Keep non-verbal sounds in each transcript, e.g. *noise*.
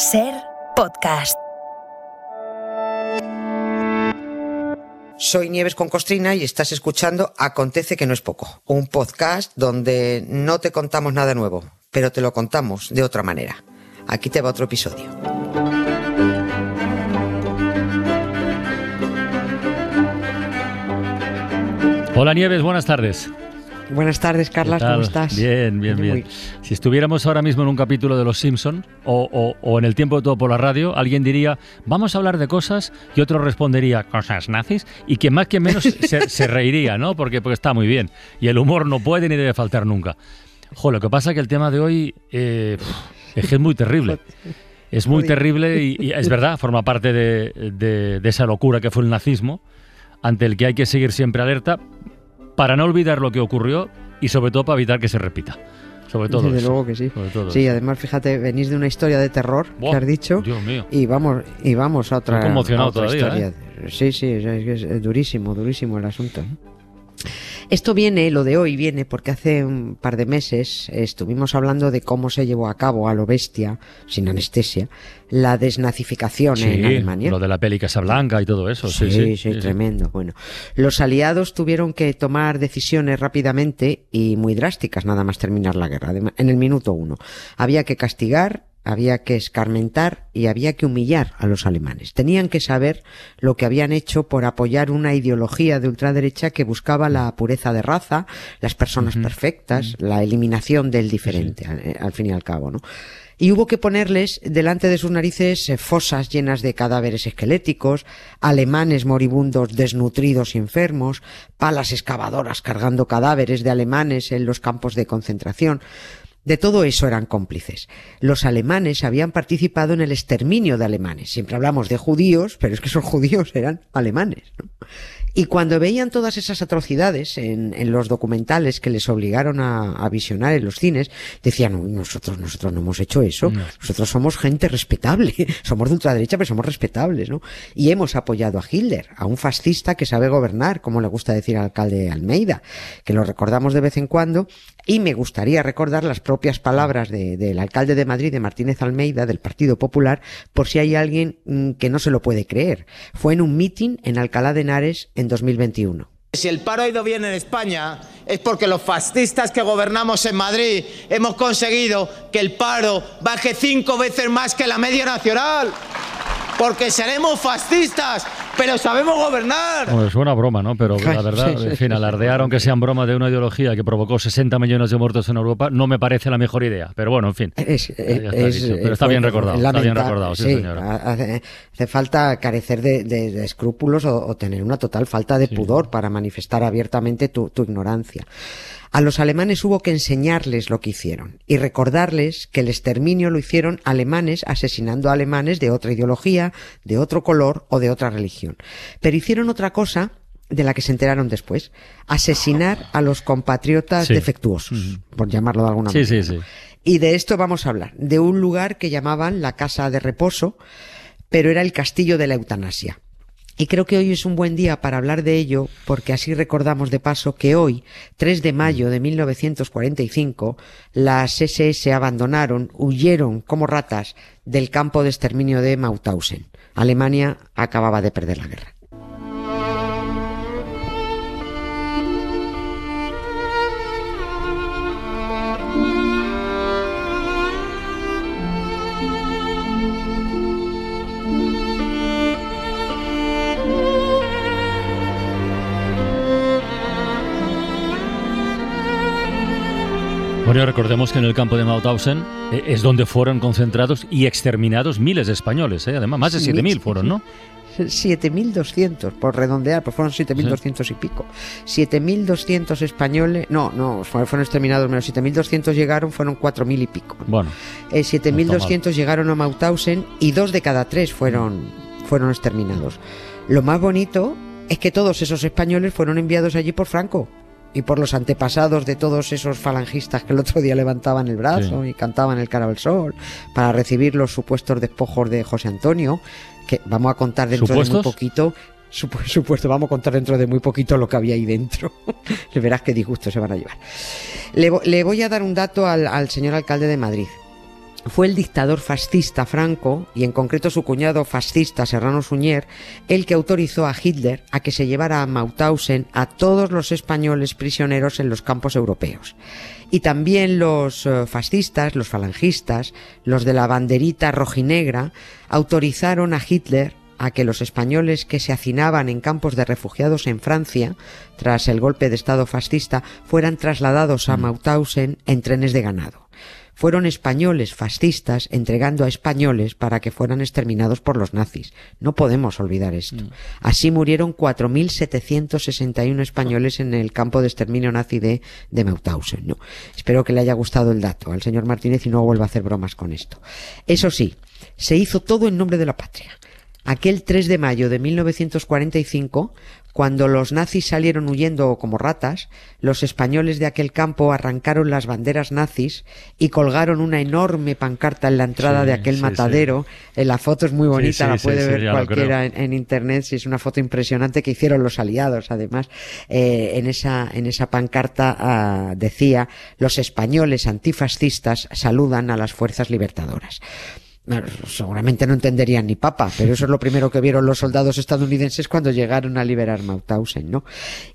Ser podcast. Soy Nieves con Costrina y estás escuchando Acontece que no es poco, un podcast donde no te contamos nada nuevo, pero te lo contamos de otra manera. Aquí te va otro episodio. Hola Nieves, buenas tardes. Buenas tardes, Carlas, ¿cómo estás? Bien, bien, bien. Si estuviéramos ahora mismo en un capítulo de Los Simpson o, en el tiempo de todo por la radio, alguien diría, vamos a hablar de cosas, y otro respondería, cosas nazis, y quien más que menos *laughs* se, reiría, ¿no? Porque, porque está muy bien. Y el humor no puede ni debe faltar nunca. Jo, lo que pasa es que el tema de hoy eh, es que es muy terrible. Es muy terrible y, es verdad, forma parte de esa locura que fue el nazismo, ante el que hay que seguir siempre alerta, para no olvidar lo que ocurrió y sobre todo para evitar que se repita. Sobre todo. Desde luego que sí. Sí, además, fíjate, venís de una historia de terror que has dicho. Dios mío. Y vamos, y vamos a otra, conmocionado todavía, historia. ¿eh? Sí, sí, es, durísimo, durísimo el asunto. Esto viene, lo de hoy viene porque hace un par de meses estuvimos hablando de cómo se llevó a cabo a lo bestia, sin anestesia, la desnazificación en Alemania. Lo de la peli Casablanca y todo eso. Sí, sí, sí, tremendo. Bueno, los aliados tuvieron que tomar decisiones rápidamente y muy drásticas nada más terminar la guerra, en el minuto uno. Había que castigar había que escarmentar y había que humillar a los alemanes. Tenían que saber lo que habían hecho por apoyar una ideología de ultraderecha que buscaba la pureza de raza, las personas perfectas, la eliminación del diferente, al, al, fin y al cabo, ¿no? y hubo que ponerles delante de sus narices eh, fosas llenas de cadáveres esqueléticos, alemanes moribundos desnutridos y enfermos, palas excavadoras cargando cadáveres de alemanes en los campos de concentración. De todo eso eran cómplices. Los alemanes habían participado en el exterminio de alemanes. Siempre hablamos de judíos, pero es que esos judíos eran alemanes. Y cuando veían todas esas atrocidades en, los documentales que les obligaron a, visionar en los cines, decían, nosotros, nosotros no hemos hecho eso, nosotros somos gente respetable, *laughs* somos de ultraderecha, pero somos respetables, ¿no? Y hemos apoyado a Hitler, a un fascista que sabe gobernar, como le gusta decir al alcalde Almeida, que lo recordamos de vez en cuando, y me gustaría recordar las propias palabras del alcalde de Madrid, de Martínez Almeida, del Partido Popular, por si hay alguien mm, que no se lo puede creer. Fue en un mitin en Alcalá de Henares en 2021. Si el paro ha ido bien en España es porque los fascistas que gobernamos en Madrid hemos conseguido que el paro baje cinco veces más que la media nacional. Porque seremos fascistas, pero sabemos gobernar. Bueno, es una broma, ¿no? Pero la verdad, en fin, alardear, aunque sean broma de una ideología que provocó 60 millones de muertos en Europa, no me parece la mejor idea. Pero bueno, en fin. Es, pero está bien recordado. Está bien recordado, sí, señora. Hace, falta carecer de, escrúpulos o, tener una total falta de pudor para manifestar abiertamente tu, tu ignorancia. A los alemanes hubo que enseñarles lo que hicieron y recordarles que el exterminio lo hicieron alemanes asesinando a alemanes de otra ideología, de otro color o de otra religión. Pero hicieron otra cosa de la que se enteraron después, asesinar a los compatriotas defectuosos, por llamarlo de alguna manera. Sí, sí, sí. Y de esto vamos a hablar, de un lugar que llamaban la Casa de Reposo, pero era el castillo de la eutanasia. Y creo que hoy es un buen día para hablar de ello, porque así recordamos de paso que hoy, 3 de mayo de 1945, las SS abandonaron, huyeron como ratas del campo de exterminio de Mauthausen. Alemania acababa de perder la guerra. Bueno, recordemos que en el campo de Mauthausen eh, es donde fueron concentrados y exterminados miles de españoles, ¿eh? además, más de 7.000 fueron, ¿no? 7.200, por redondear, pues fueron 7.200 y pico. 7.200 españoles, no, no, fueron exterminados menos, 7.200 llegaron, fueron 4.000 y pico. Bueno. 7.200 eh, llegaron a Mauthausen y dos de cada tres fueron, fueron exterminados. Lo más bonito es que todos esos españoles fueron enviados allí por Franco y por los antepasados de todos esos falangistas que el otro día levantaban el brazo y cantaban el cara al sol para recibir los supuestos despojos de José Antonio, que vamos a contar dentro de muy poquito. *laughs* Supuesto, vamos a contar dentro de muy poquito lo que había ahí dentro. *laughs* Le verás qué disgusto se van a llevar. Le, voy a dar un dato al, al señor alcalde de Madrid. Fue el dictador fascista Franco, y en concreto su cuñado fascista Serrano Suñer, el que autorizó a Hitler a que se llevara a Mauthausen a todos los españoles prisioneros en los campos europeos. Y también los eh, fascistas, los falangistas, los de la banderita rojinegra, autorizaron a Hitler a que los españoles que se hacinaban en campos de refugiados en Francia, tras el golpe de Estado fascista, fueran trasladados a Mauthausen en trenes de ganado fueron españoles fascistas entregando a españoles para que fueran exterminados por los nazis. No podemos olvidar esto. Así murieron 4.761 españoles en el campo de exterminio nazi de, de Mauthausen. ¿no? Espero que le haya gustado el dato al señor Martínez y no vuelva a hacer bromas con esto. Eso sí, se hizo todo en nombre de la patria. Aquel 3 de mayo de 1945 cuando los nazis salieron huyendo como ratas, los españoles de aquel campo arrancaron las banderas nazis y colgaron una enorme pancarta en la entrada de aquel matadero. La foto es muy bonita, la puede ver cualquiera en, internet, si es una foto impresionante que hicieron los aliados. Además, eh, en esa en esa pancarta ah, decía: los españoles antifascistas saludan a las fuerzas libertadoras seguramente no entenderían ni papa, pero eso es lo primero que vieron los soldados estadounidenses cuando llegaron a liberar Mauthausen, ¿no?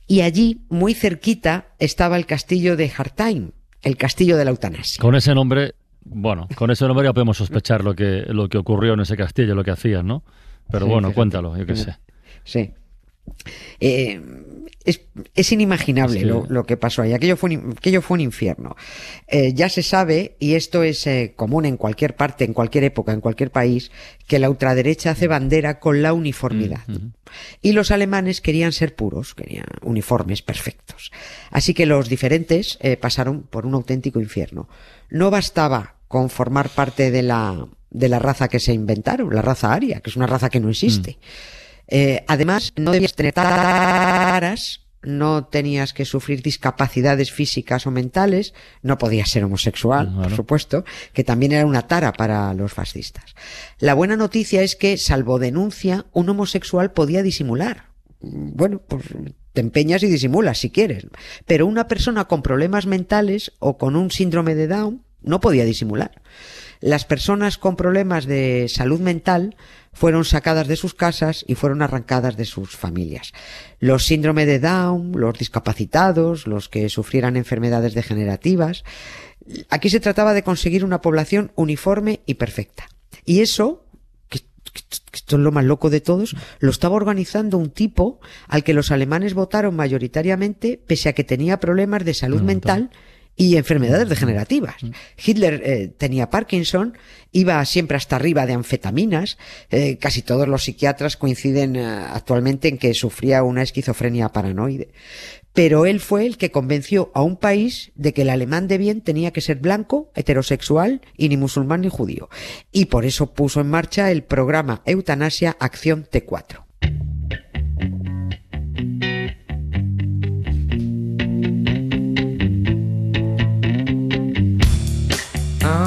Y allí, muy cerquita, estaba el castillo de Hartheim, el castillo de la eutanasia. Con ese nombre, bueno, con ese nombre ya podemos sospechar lo que, lo que ocurrió en ese castillo, lo que hacían, ¿no? Pero bueno, cuéntalo, yo qué sé. Sí. Eh, es, inimaginable lo, que pasó ahí. Aquello fue un, aquello fue un infierno. Eh, ya se sabe, y esto es eh, común en cualquier parte, en cualquier época, en cualquier país, que la ultraderecha hace bandera con la uniformidad. Y los alemanes querían ser puros, querían uniformes perfectos. Así que los diferentes pasaron por un auténtico infierno. No bastaba con formar parte de la, de la raza que se inventaron, la raza aria, que es una raza que no existe. Mm. Eh, además, no debías tener taras, no tenías que sufrir discapacidades físicas o mentales, no podías ser homosexual, por supuesto, que también era una tara para los fascistas. La buena noticia es que, salvo denuncia, un homosexual podía disimular. Bueno, pues te empeñas y disimulas si quieres. Pero una persona con problemas mentales o con un síndrome de Down no podía disimular. Las personas con problemas de salud mental fueron sacadas de sus casas y fueron arrancadas de sus familias. Los síndrome de Down, los discapacitados, los que sufrieran enfermedades degenerativas. Aquí se trataba de conseguir una población uniforme y perfecta. Y eso, que, esto es lo más loco de todos, lo estaba organizando un tipo al que los alemanes votaron mayoritariamente pese a que tenía problemas de salud mental y enfermedades degenerativas. Hitler eh, tenía Parkinson, iba siempre hasta arriba de anfetaminas, eh, casi todos los psiquiatras coinciden eh, actualmente en que sufría una esquizofrenia paranoide. Pero él fue el que convenció a un país de que el alemán de bien tenía que ser blanco, heterosexual y ni musulmán ni judío. Y por eso puso en marcha el programa Eutanasia Acción T4.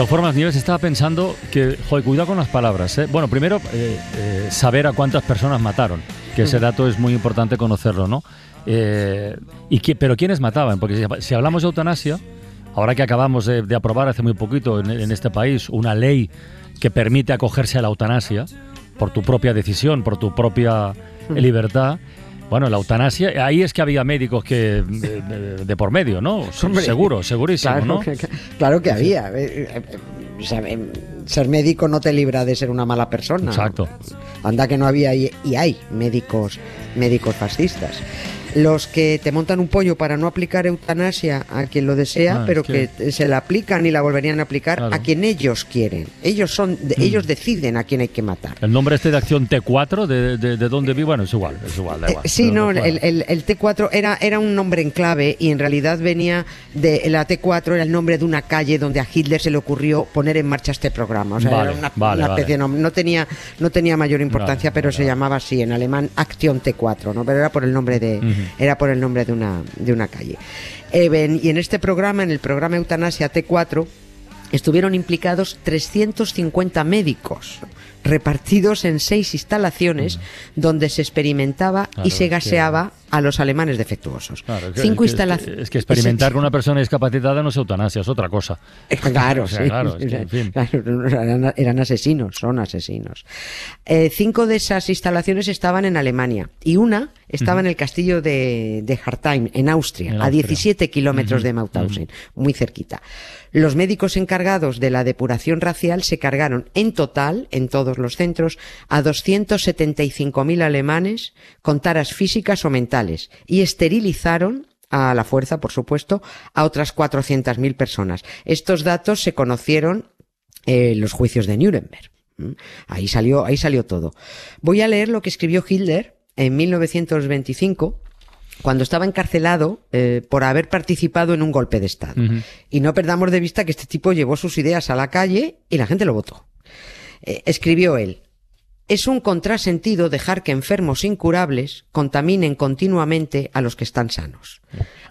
Todas formas, Nieves estaba pensando que, joder, cuidado con las palabras. ¿eh? Bueno, primero, eh, eh, saber a cuántas personas mataron, que ese dato es muy importante conocerlo, ¿no? y que, pero ¿quiénes mataban? Porque si, hablamos de eutanasia, ahora que acabamos de, aprobar hace muy poquito en, este país una ley que permite acogerse a la eutanasia por tu propia decisión, por tu propia libertad, bueno, la eutanasia, ahí es que había médicos que de, por medio, ¿no? *laughs* Seguro, segurísimo, claro, ¿no? Que, claro que había. Eh, eh, ser médico no te libra de ser una mala persona. Exacto. Anda que no había y hay médicos, médicos fascistas. Los que te montan un pollo para no aplicar eutanasia a quien lo desea, Ah, pero que- que... se la aplican y la volverían a aplicar Claro. a quien ellos quieren. Ellos son, de- ellos deciden a quién hay que matar. El nombre este de Acción T4, de, de, de dónde vi, bueno, es igual, es igual, da Eh, igual. sí, no, el, el- el T4 era, era un nombre en clave y en realidad venía de la T4 era el nombre de una calle donde a Hitler se le ocurrió poner en marcha este programa. O sea, Vale, era una, vale, una especie de nombre. No tenía, no tenía mayor importancia, Vale, pero vale, se vale. llamaba así en alemán Acción T4, ¿no? Pero era por el nombre de. Era por el nombre de una, de una calle. Eh, y en este programa, en el programa Eutanasia T4, estuvieron implicados 350 médicos repartidos en seis instalaciones donde se experimentaba Claro, y se que- gaseaba a los alemanes defectuosos. Claro, es que- Cinco es que- instalaciones. Es que experimentar con una persona discapacitada no es eutanasia, es otra cosa. Claro, eran, asesinos, son asesinos. Eh, cinco de esas instalaciones estaban en Alemania y una estaba en el castillo de, de Hartheim, en Austria, En a Austria. 17 kilómetros de Mauthausen, muy cerquita. Los médicos encargados de la depuración racial se cargaron en total, en todos los centros, a 275.000 alemanes con taras físicas o mentales y esterilizaron a la fuerza, por supuesto, a otras 400.000 personas. Estos datos se conocieron eh, en los juicios de Nuremberg. Ahí salió, ahí salió todo. Voy a leer lo que escribió Hitler en 1925 cuando estaba encarcelado eh, por haber participado en un golpe de Estado. Y no perdamos de vista que este tipo llevó sus ideas a la calle y la gente lo votó. Eh, escribió él, es un contrasentido dejar que enfermos incurables contaminen continuamente a los que están sanos.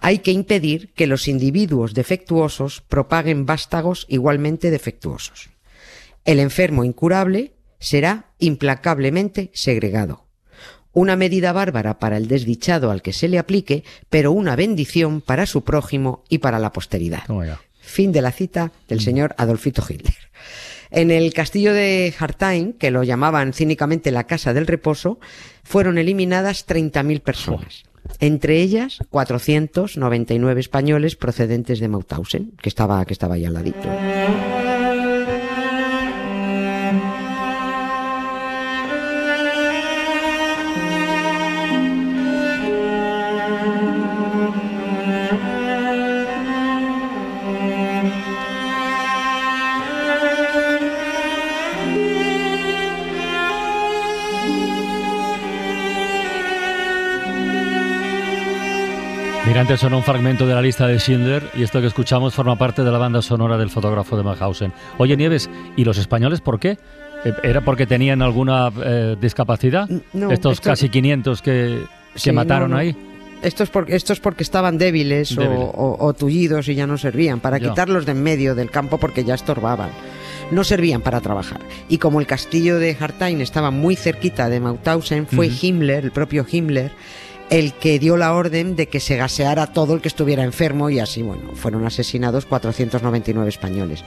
Hay que impedir que los individuos defectuosos propaguen vástagos igualmente defectuosos. El enfermo incurable será implacablemente segregado. Una medida bárbara para el desdichado al que se le aplique, pero una bendición para su prójimo y para la posteridad. Fin de la cita del señor Adolfito Hitler. En el castillo de Hartheim, que lo llamaban cínicamente la Casa del Reposo, fueron eliminadas 30.000 personas. Entre ellas, 499 españoles procedentes de Mauthausen, que estaba, que estaba ahí al ladito. Mira, antes sonó un fragmento de la lista de Schindler y esto que escuchamos forma parte de la banda sonora del fotógrafo de Mauthausen. Oye, Nieves, ¿y los españoles por qué? Eh, ¿Era porque tenían alguna eh, discapacidad? No, Estos esto- casi 500 que, que Sí, mataron no, no. ahí. Esto es, porque, esto es porque estaban débiles, o-. O, o tullidos y ya no servían, para Ya. quitarlos de en medio del campo porque ya estorbaban. No servían para trabajar. Y como el castillo de Hartheim estaba muy cerquita de Mauthausen, fue. Himmler, el propio Himmler, el que dio la orden de que se gaseara todo el que estuviera enfermo y así, bueno, fueron asesinados 499 españoles.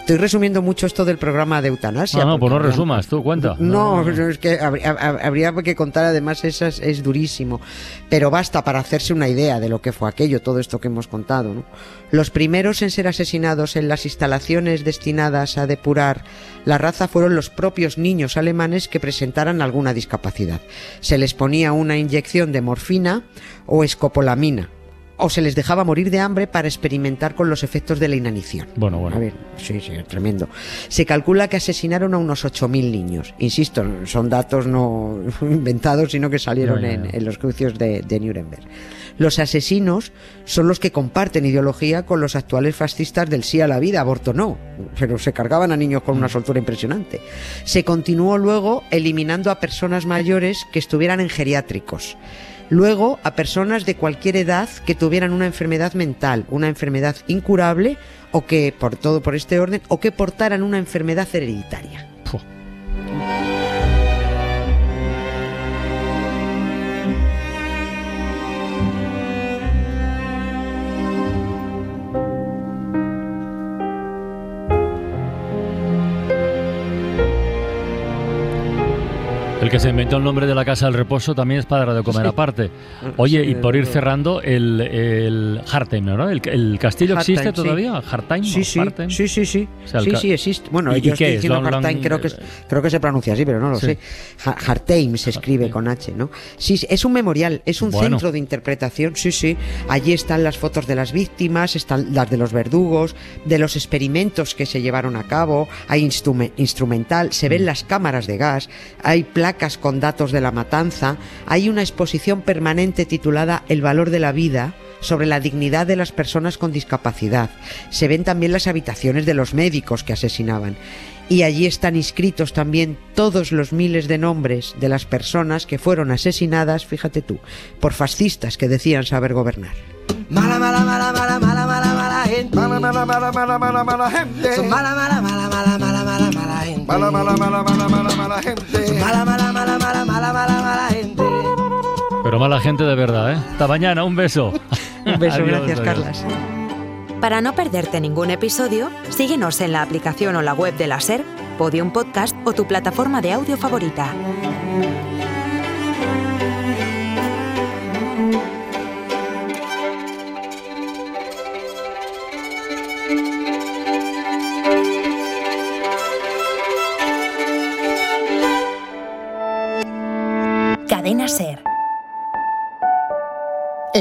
Estoy resumiendo mucho esto del programa de eutanasia. No, no, pues no resumas, tú cuenta. no, pero es que habría, hab- habría que contar además esas es durísimo, pero basta para hacerse una idea de lo que fue aquello, todo esto que hemos contado. ¿no? Los primeros en ser asesinados en las instalaciones destinadas a depurar la raza fueron los propios niños alemanes que presentaran alguna discapacidad. Se les ponía una inyección de morfina o escopolamina. O se les dejaba morir de hambre para experimentar con los efectos de la inanición. Bueno, bueno. A ver, sí, sí, tremendo. Se calcula que asesinaron a unos 8.000 niños. Insisto, son datos no *laughs* inventados, sino que salieron en, los juicios de, de Nuremberg. Los asesinos son los que comparten ideología con los actuales fascistas del sí a la vida, aborto no, pero se cargaban a niños con Mm. una soltura impresionante. Se continuó luego eliminando a personas mayores que estuvieran en geriátricos. Luego a personas de cualquier edad que tuvieran una enfermedad mental, una enfermedad incurable o que, por todo por este orden, o que portaran una enfermedad hereditaria. El que se inventó el nombre de la Casa del Reposo también es padre de comer aparte. Oye, y por ir cerrando, el, el Hartheim, ¿no? ¿El, castillo existe todavía? ¿Hartheim? Sí, sí, sí, sí, sí. sí, sí, existe. Bueno, yo estoy diciendo Hartheim, creo, que, creo que se pronuncia así, pero no lo sé. Hartheim se escribe con H, ¿no? Sí, es un memorial, es un centro de interpretación, sí, sí. Allí están las fotos de las víctimas, están las de los verdugos, de los experimentos que se llevaron a cabo, hay instrumental, se ven mm. las cámaras de gas, hay placas con datos de la matanza, hay una exposición permanente titulada El valor de la vida, sobre la dignidad de las personas con discapacidad. Se ven también las habitaciones de los médicos que asesinaban. Y allí están inscritos también todos los miles de nombres de las personas que fueron asesinadas, fíjate tú, por fascistas que decían saber gobernar. Mala, mala, mala, mala, mala, mala, mala gente. Mala, mala, mala, mala, mala, mala gente. mala, mala, mala, mala, mala, mala, mala gente. Mala, mala, mala, mala, mala, mala gente. Mala, mala, mala, mala, mala, mala, mala gente. Pero mala gente de verdad, ¿eh? Hasta mañana, un beso. un beso, gracias, Carlas. Para no perderte ningún episodio, síguenos en la aplicación o la web de la SER, Podium Podcast o tu plataforma de audio favorita.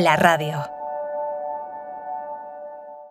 La radio.